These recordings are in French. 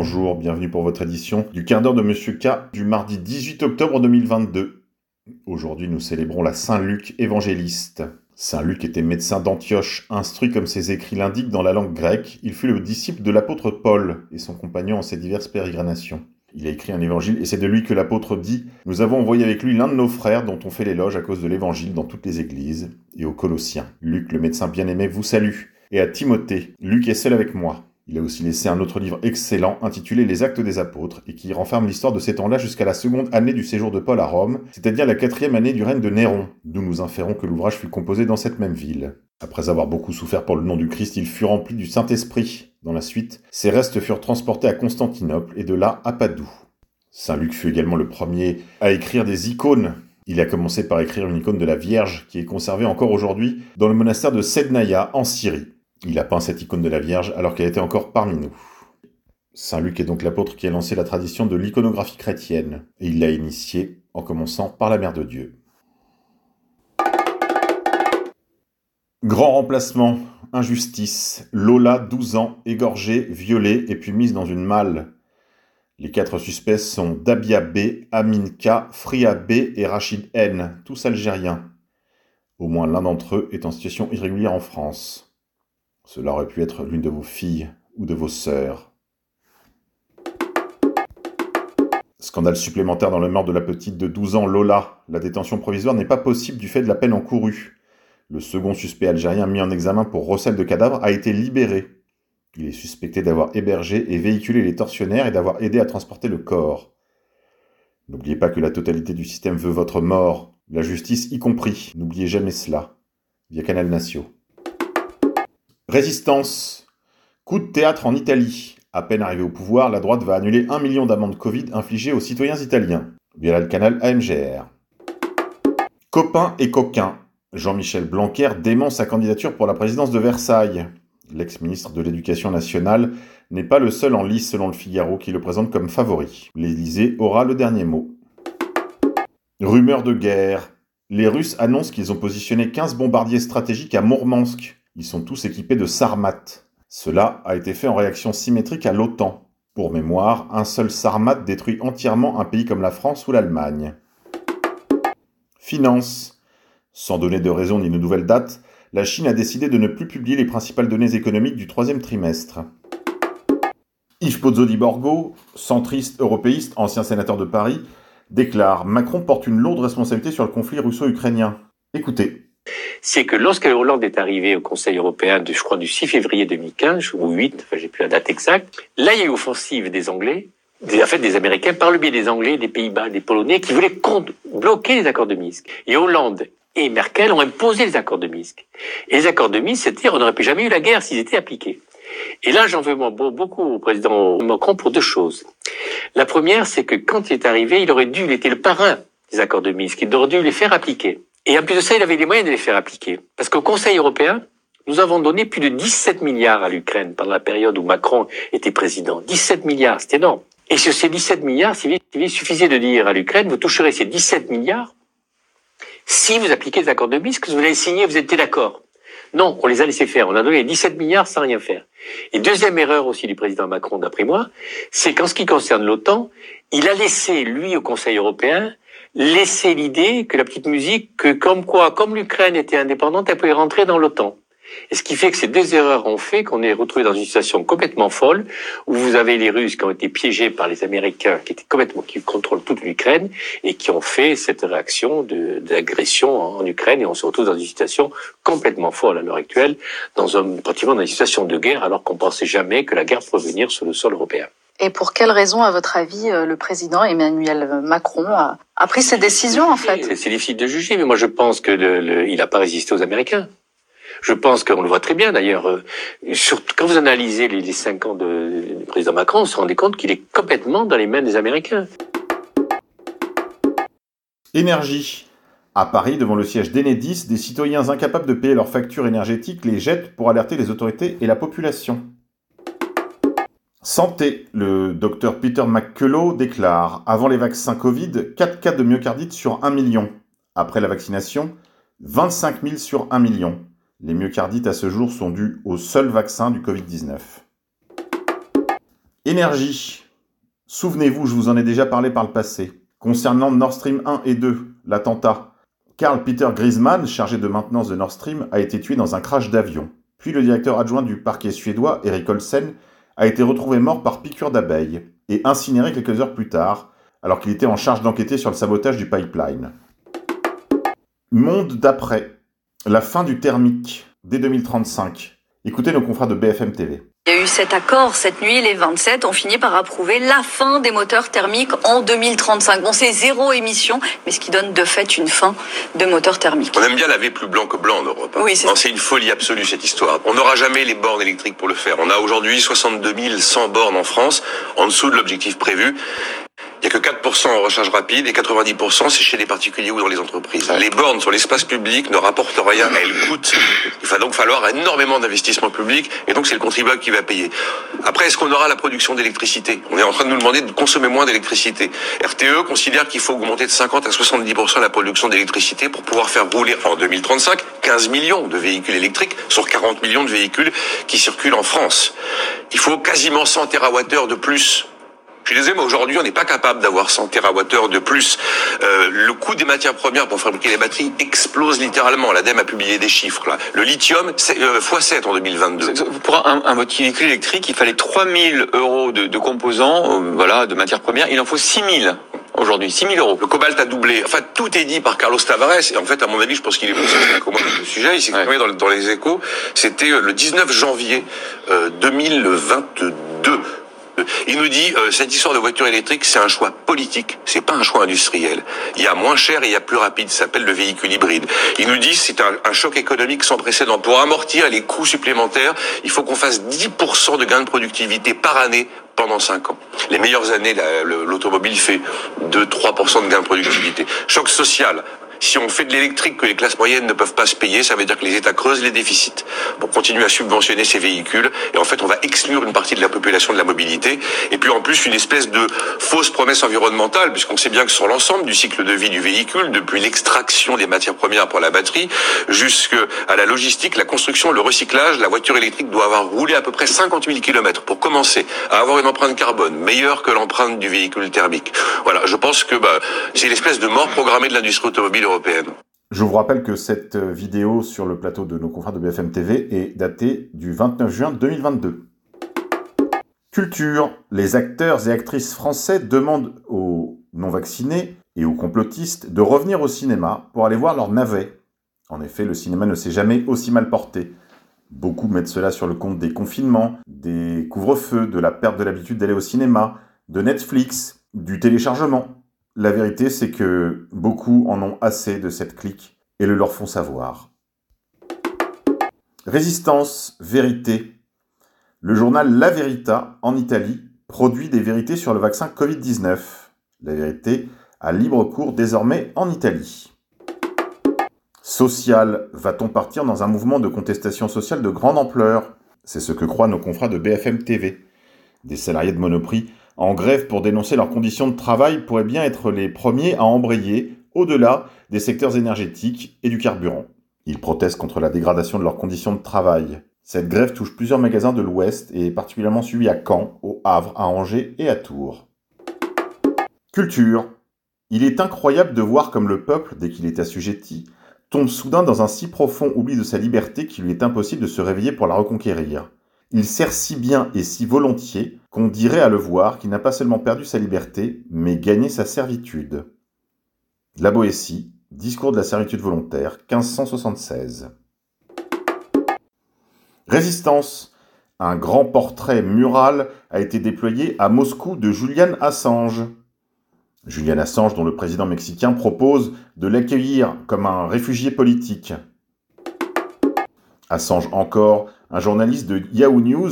bonjour, bienvenue pour votre édition du quart d'heure de Monsieur K du mardi 18 octobre 2022. Aujourd'hui, nous célébrons la Saint-Luc évangéliste. Saint Luc était médecin d'Antioche, instruit comme ses écrits l'indiquent dans la langue grecque, il fut le disciple de l'apôtre Paul et son compagnon en ses diverses pérégrinations. Il a écrit un évangile et c'est de lui que l'apôtre dit Nous avons envoyé avec lui l'un de nos frères dont on fait l'éloge à cause de l'évangile dans toutes les églises, et aux Colossiens. Luc, le médecin bien-aimé, vous salue. Et à Timothée, Luc est seul avec moi. Il a aussi laissé un autre livre excellent intitulé Les Actes des Apôtres et qui renferme l'histoire de ces temps-là jusqu'à la seconde année du séjour de Paul à Rome, c'est-à-dire la quatrième année du règne de Néron, d'où nous inférons que l'ouvrage fut composé dans cette même ville. Après avoir beaucoup souffert pour le nom du Christ, il fut rempli du Saint-Esprit. Dans la suite, ses restes furent transportés à Constantinople et de là à Padoue. Saint Luc fut également le premier à écrire des icônes. Il a commencé par écrire une icône de la Vierge qui est conservée encore aujourd'hui dans le monastère de Sednaya en Syrie. Il a peint cette icône de la Vierge alors qu'elle était encore parmi nous. Saint Luc est donc l'apôtre qui a lancé la tradition de l'iconographie chrétienne, et il l'a initiée en commençant par la Mère de Dieu. Grand remplacement, injustice, Lola, 12 ans, égorgée, violée et puis mise dans une malle. Les quatre suspects sont Dabia B, Amin K, Fria B et Rachid N, tous algériens. Au moins l'un d'entre eux est en situation irrégulière en France. Cela aurait pu être l'une de vos filles ou de vos sœurs. Scandale supplémentaire dans le meurtre de la petite de 12 ans Lola. La détention provisoire n'est pas possible du fait de la peine encourue. Le second suspect algérien mis en examen pour recel de cadavre a été libéré. Il est suspecté d'avoir hébergé et véhiculé les tortionnaires et d'avoir aidé à transporter le corps. N'oubliez pas que la totalité du système veut votre mort, la justice y compris. N'oubliez jamais cela. Via Canal Natio. Résistance. Coup de théâtre en Italie. À peine arrivé au pouvoir, la droite va annuler un million d'amendes Covid infligées aux citoyens italiens, via le canal AMGR. Copain et coquin. Jean-Michel Blanquer dément sa candidature pour la présidence de Versailles. L'ex-ministre de l'Éducation nationale n'est pas le seul en lice selon le Figaro qui le présente comme favori. L'Élysée aura le dernier mot. Rumeur de guerre. Les Russes annoncent qu'ils ont positionné 15 bombardiers stratégiques à Mourmansk. Ils sont tous équipés de Sarmat. Cela a été fait en réaction symétrique à l'OTAN. Pour mémoire, un seul Sarmat détruit entièrement un pays comme la France ou l'Allemagne. Finance. Sans donner de raison ni de nouvelles dates, la Chine a décidé de ne plus publier les principales données économiques du troisième trimestre. Yves Pozzo Borgo, centriste européiste, ancien sénateur de Paris, déclare Macron porte une lourde responsabilité sur le conflit russo-ukrainien. Écoutez c'est que lorsque Hollande est arrivé au Conseil européen, de, je crois, du 6 février 2015, ou 8, enfin, j'ai plus la date exacte, là, il y a eu offensive des Anglais, des, en fait, des Américains, par le biais des Anglais, des Pays-Bas, des Polonais, qui voulaient bloquer les accords de Minsk. Et Hollande et Merkel ont imposé les accords de Minsk. Et les accords de Minsk, c'était, on n'aurait plus jamais eu la guerre s'ils étaient appliqués. Et là, j'en veux beaucoup au président Macron pour deux choses. La première, c'est que quand il est arrivé, il aurait dû, il était le parrain des accords de Minsk, il aurait dû les faire appliquer. Et en plus de ça, il avait les moyens de les faire appliquer. Parce qu'au Conseil européen, nous avons donné plus de 17 milliards à l'Ukraine pendant la période où Macron était président. 17 milliards, c'est énorme. Et sur ces 17 milliards, il suffisait de dire à l'Ukraine, vous toucherez ces 17 milliards si vous appliquez les accords de Minsk, vous les signé, vous étiez d'accord. Non, on les a laissés faire. On a donné 17 milliards sans rien faire. Et deuxième erreur aussi du président Macron, d'après moi, c'est qu'en ce qui concerne l'OTAN, il a laissé, lui, au Conseil européen, laisser l'idée que la petite musique, que comme quoi, comme l'Ukraine était indépendante, elle pouvait rentrer dans l'OTAN. Et ce qui fait que ces deux erreurs ont fait qu'on est retrouvé dans une situation complètement folle, où vous avez les Russes qui ont été piégés par les Américains, qui étaient complètement, qui contrôlent toute l'Ukraine, et qui ont fait cette réaction d'agression en Ukraine, et on se retrouve dans une situation complètement folle à l'heure actuelle, dans un, pratiquement dans une situation de guerre, alors qu'on pensait jamais que la guerre pourrait venir sur le sol européen. Et pour quelle raison, à votre avis, euh, le président Emmanuel Macron a, pris cette décision, en fait? C'est difficile de juger, mais moi je pense que il n'a pas résisté aux Américains. Je pense qu'on le voit très bien d'ailleurs. Euh, quand vous analysez les, cinq ans du président Macron, on se rendait compte qu'il est complètement dans les mains des Américains. Énergie. À Paris, devant le siège d'Enedis, des citoyens incapables de payer leurs factures énergétiques les jettent pour alerter les autorités et la population. Santé. Le docteur Peter McCullough déclare Avant les vaccins Covid, 4 cas de myocardite sur 1 million. Après la vaccination, 25 000 sur 1 million. Les myocardites à ce jour sont dus au seul vaccin du Covid-19. Énergie. Souvenez-vous, je vous en ai déjà parlé par le passé. Concernant Nord Stream 1 et 2, l'attentat, Karl Peter Griezmann, chargé de maintenance de Nord Stream, a été tué dans un crash d'avion. Puis le directeur adjoint du parquet suédois, Erik Olsen, a été retrouvé mort par piqûre d'abeille et incinéré quelques heures plus tard, alors qu'il était en charge d'enquêter sur le sabotage du pipeline. Monde d'après. La fin du thermique, dès 2035. Écoutez nos confrères de BFM TV. Il y a eu cet accord cette nuit, les 27 ont fini par approuver la fin des moteurs thermiques en 2035. Bon, c'est zéro émission, mais ce qui donne de fait une fin de moteurs thermiques. On aime bien laver plus blanc que blanc en Europe. hein. Oui, c'est Non, c'est une folie absolue cette histoire. On n'aura jamais les bornes électriques pour le faire. On a aujourd'hui 62 100 bornes en France, en dessous de l'objectif prévu. Il n'y a que 4% en recharge rapide et 90% c'est chez les particuliers ou dans les entreprises. Les bornes sur l'espace public ne rapportent rien, elles coûtent. Il va donc falloir énormément d'investissements publics et donc c'est le contribuable qui va payer. Après, est-ce qu'on aura la production d'électricité? On est en train de nous demander de consommer moins d'électricité. RTE considère qu'il faut augmenter de 50 à 70% la production d'électricité pour pouvoir faire rouler en 2035 15 millions de véhicules électriques sur 40 millions de véhicules qui circulent en France. Il faut quasiment 100 TWh de plus je suis désolé, mais aujourd'hui, on n'est pas capable d'avoir 100 TWh de plus. Euh, le coût des matières premières pour fabriquer les batteries explose littéralement. L'ADEME a publié des chiffres. Là. Le lithium, c'est euh, x7 en 2022. Pour un, un véhicule électrique, il fallait 3000 euros de, de composants, euh, voilà, de matières premières. Il en faut 6000 aujourd'hui, 6000 euros. Le cobalt a doublé. Enfin, tout est dit par Carlos Tavares. Et en fait, à mon avis, je pense qu'il est plus expert que moi sur le sujet. Il s'est exprimé dans, dans les échos. C'était le 19 janvier euh, 2022. Il nous dit euh, cette histoire de voiture électrique, c'est un choix politique, c'est pas un choix industriel. Il y a moins cher et il y a plus rapide, ça s'appelle le véhicule hybride. Il nous dit c'est un, choc économique sans précédent. Pour amortir les coûts supplémentaires, il faut qu'on fasse 10% de gains de productivité par année pendant 5 ans. Les meilleures années, la- le- l'automobile fait 2-3% de gains de productivité. Choc social. Si on fait de l'électrique que les classes moyennes ne peuvent pas se payer, ça veut dire que les États creusent les déficits pour continuer à subventionner ces véhicules. Et en fait, on va exclure une partie de la population de la mobilité. Et puis en plus, une espèce de fausse promesse environnementale, puisqu'on sait bien que sur l'ensemble du cycle de vie du véhicule, depuis l'extraction des matières premières pour la batterie, jusqu'à la logistique, la construction, le recyclage, la voiture électrique doit avoir roulé à peu près 50 000 km pour commencer à avoir une empreinte carbone meilleure que l'empreinte du véhicule thermique. Voilà, je pense que bah, c'est l'espèce de mort programmée de l'industrie automobile Je vous rappelle que cette euh, vidéo sur le plateau de nos confrères de BFM TV est datée du 29 juin 2022. Culture. Les acteurs et actrices français demandent aux non-vaccinés et aux complotistes de revenir au cinéma pour aller voir leur navet. En effet, le cinéma ne s'est jamais aussi mal porté. Beaucoup mettent cela sur le compte des confinements, des couvre-feux, de la perte de l'habitude d'aller au cinéma, de Netflix, du téléchargement. La vérité, c'est que beaucoup en ont assez de cette clique et le leur font savoir. Résistance, vérité. Le journal La Verità, en Italie, produit des vérités sur le vaccin Covid-19. La vérité a libre cours désormais en Italie. Social, va-t-on partir dans un mouvement de contestation sociale de grande ampleur? C'est ce que croient nos confrères de BFM TV. Des salariés de Monoprix en grève pour dénoncer leurs conditions de travail pourraient bien être les premiers à embrayer au-delà des secteurs énergétiques et du carburant. Ils protestent contre la dégradation de leurs conditions de travail. Cette grève touche plusieurs magasins de l'Ouest et est particulièrement suivie à Caen, au Havre, à Angers et à Tours. Culture. Il est incroyable de voir comme le peuple, dès qu'il est assujetti, tombe soudain dans un si profond oubli de sa liberté qu'il lui est impossible de se réveiller pour la reconquérir. Il sert si bien et si volontiers qu'on dirait à le voir qu'il n'a pas seulement perdu sa liberté, mais gagné sa servitude. La Boétie, Discours de la servitude volontaire, 1576. Résistance. Un grand portrait mural a été déployé à Moscou de Julian Assange. Julian Assange, dont le président mexicain propose de l'accueillir comme un réfugié politique. Assange encore, un journaliste de Yahoo News,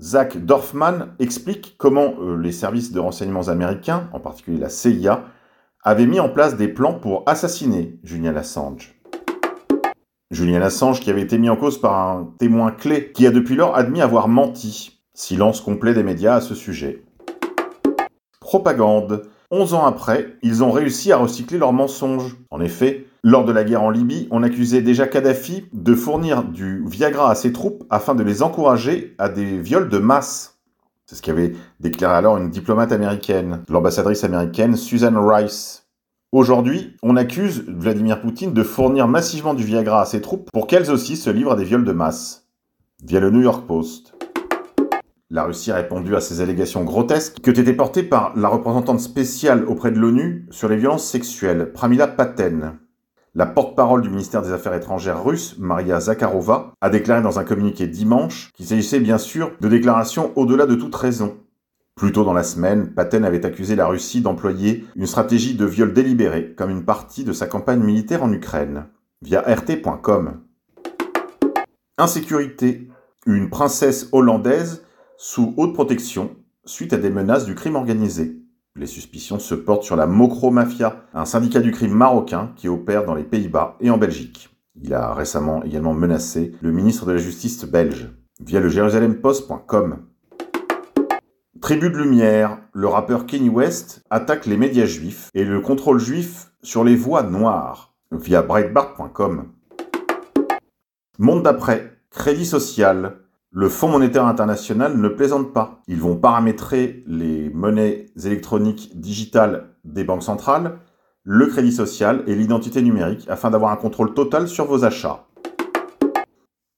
Zach Dorfman, explique comment euh, les services de renseignements américains, en particulier la CIA, avaient mis en place des plans pour assassiner Julian Assange. Julian Assange qui avait été mis en cause par un témoin clé qui a depuis lors admis avoir menti. Silence complet des médias à ce sujet. Propagande. 11 ans après, ils ont réussi à recycler leurs mensonges. En effet, lors de la guerre en Libye, on accusait déjà Kadhafi de fournir du Viagra à ses troupes afin de les encourager à des viols de masse. C'est ce qu'avait déclaré alors une diplomate américaine, l'ambassadrice américaine Susan Rice. Aujourd'hui, on accuse Vladimir Poutine de fournir massivement du Viagra à ses troupes pour qu'elles aussi se livrent à des viols de masse. Via le New York Post. La Russie a répondu à ces allégations grotesques qui été portées par la représentante spéciale auprès de l'ONU sur les violences sexuelles, Pramila Paten. La porte-parole du ministère des Affaires étrangères russe, Maria Zakharova, a déclaré dans un communiqué dimanche qu'il s'agissait bien sûr de déclarations au-delà de toute raison. Plus tôt dans la semaine, Paten avait accusé la Russie d'employer une stratégie de viol délibéré comme une partie de sa campagne militaire en Ukraine, via rt.com. Insécurité. Une princesse hollandaise sous haute protection suite à des menaces du crime organisé. Les suspicions se portent sur la Mokro Mafia, un syndicat du crime marocain qui opère dans les Pays-Bas et en Belgique. Il a récemment également menacé le ministre de la Justice belge via le JerusalemPost.com. Tribu de lumière, le rappeur Kanye West attaque les médias juifs et le contrôle juif sur les voix noires via Breitbart.com. Monde d'après, crédit social, le Fonds monétaire international ne plaisante pas. Ils vont paramétrer les monnaies électroniques digitales des banques centrales, le crédit social et l'identité numérique afin d'avoir un contrôle total sur vos achats.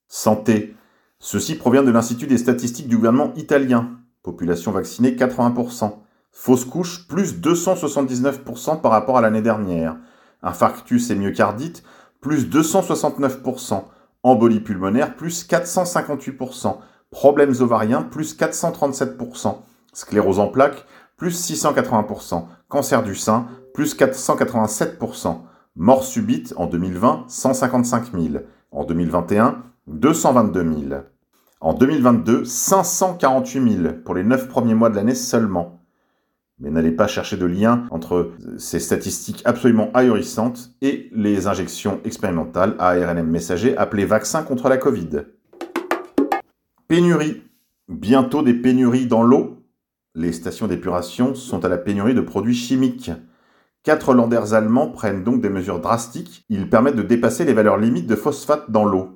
Santé. Ceci provient de l'Institut des statistiques du gouvernement italien. Population vaccinée 80%. Fausse couche plus 279% par rapport à l'année dernière. Infarctus et myocardite plus 269% embolie pulmonaire plus 458%, problèmes ovariens plus 437%, sclérose en plaques plus 680%, cancer du sein plus 487%, mort subite en 2020 155 000, en 2021 222 000, en 2022 548 000 pour les 9 premiers mois de l'année seulement. Mais n'allez pas chercher de lien entre ces statistiques absolument ahurissantes et les injections expérimentales à ARNM messager appelées vaccins contre la Covid. Pénurie. Bientôt des pénuries dans l'eau. Les stations d'épuration sont à la pénurie de produits chimiques. Quatre landers allemands prennent donc des mesures drastiques. Ils permettent de dépasser les valeurs limites de phosphate dans l'eau.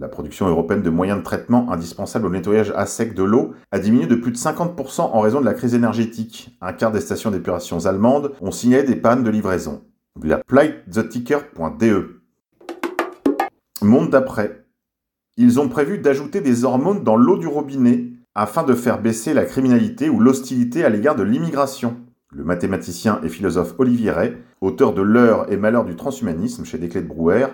La production européenne de moyens de traitement indispensables au nettoyage à sec de l'eau a diminué de plus de 50% en raison de la crise énergétique. Un quart des stations d'épuration allemandes ont signalé des pannes de livraison. Via plighttheticker.de. Monde d'après. Ils ont prévu d'ajouter des hormones dans l'eau du robinet afin de faire baisser la criminalité ou l'hostilité à l'égard de l'immigration. Le mathématicien et philosophe Olivier Ray, auteur de L'heure et malheur du transhumanisme chez Desclés de Brouwer,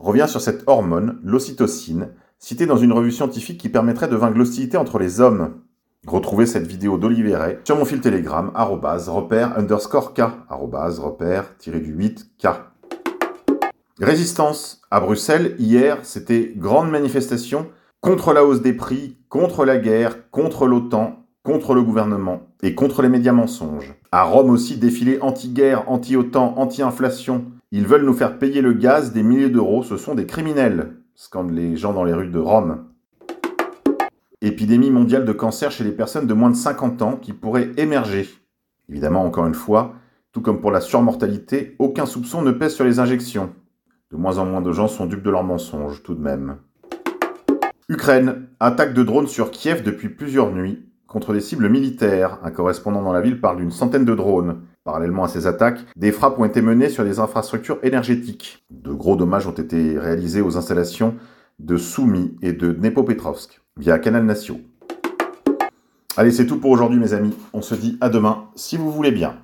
revient sur cette hormone, l'ocytocine, citée dans une revue scientifique qui permettrait de vaincre l'hostilité entre les hommes. Retrouvez cette vidéo d'Olivier Ray sur mon fil Telegram, repère underscore K, repère-du-8 K. Résistance. À Bruxelles, hier, c'était grande manifestation contre la hausse des prix, contre la guerre, contre l'OTAN, contre le gouvernement et contre les médias mensonges. À Rome aussi, défilé anti-guerre, anti-OTAN, anti-inflation. Ils veulent nous faire payer le gaz des milliers d'euros, ce sont des criminels, scandent les gens dans les rues de Rome. Épidémie mondiale de cancer chez les personnes de moins de 50 ans qui pourrait émerger. Évidemment, encore une fois, tout comme pour la surmortalité, aucun soupçon ne pèse sur les injections. De moins en moins de gens sont dupes de leurs mensonges, tout de même. Ukraine. Attaque de drones sur Kiev depuis plusieurs nuits contre des cibles militaires. Un correspondant dans la ville parle d'une centaine de drones. Parallèlement à ces attaques, des frappes ont été menées sur des infrastructures énergétiques. De gros dommages ont été réalisés aux installations de Soumy et de Dnepropetrovsk via Canal Natio. Allez, c'est tout pour aujourd'hui mes amis. On se dit à demain si vous voulez bien.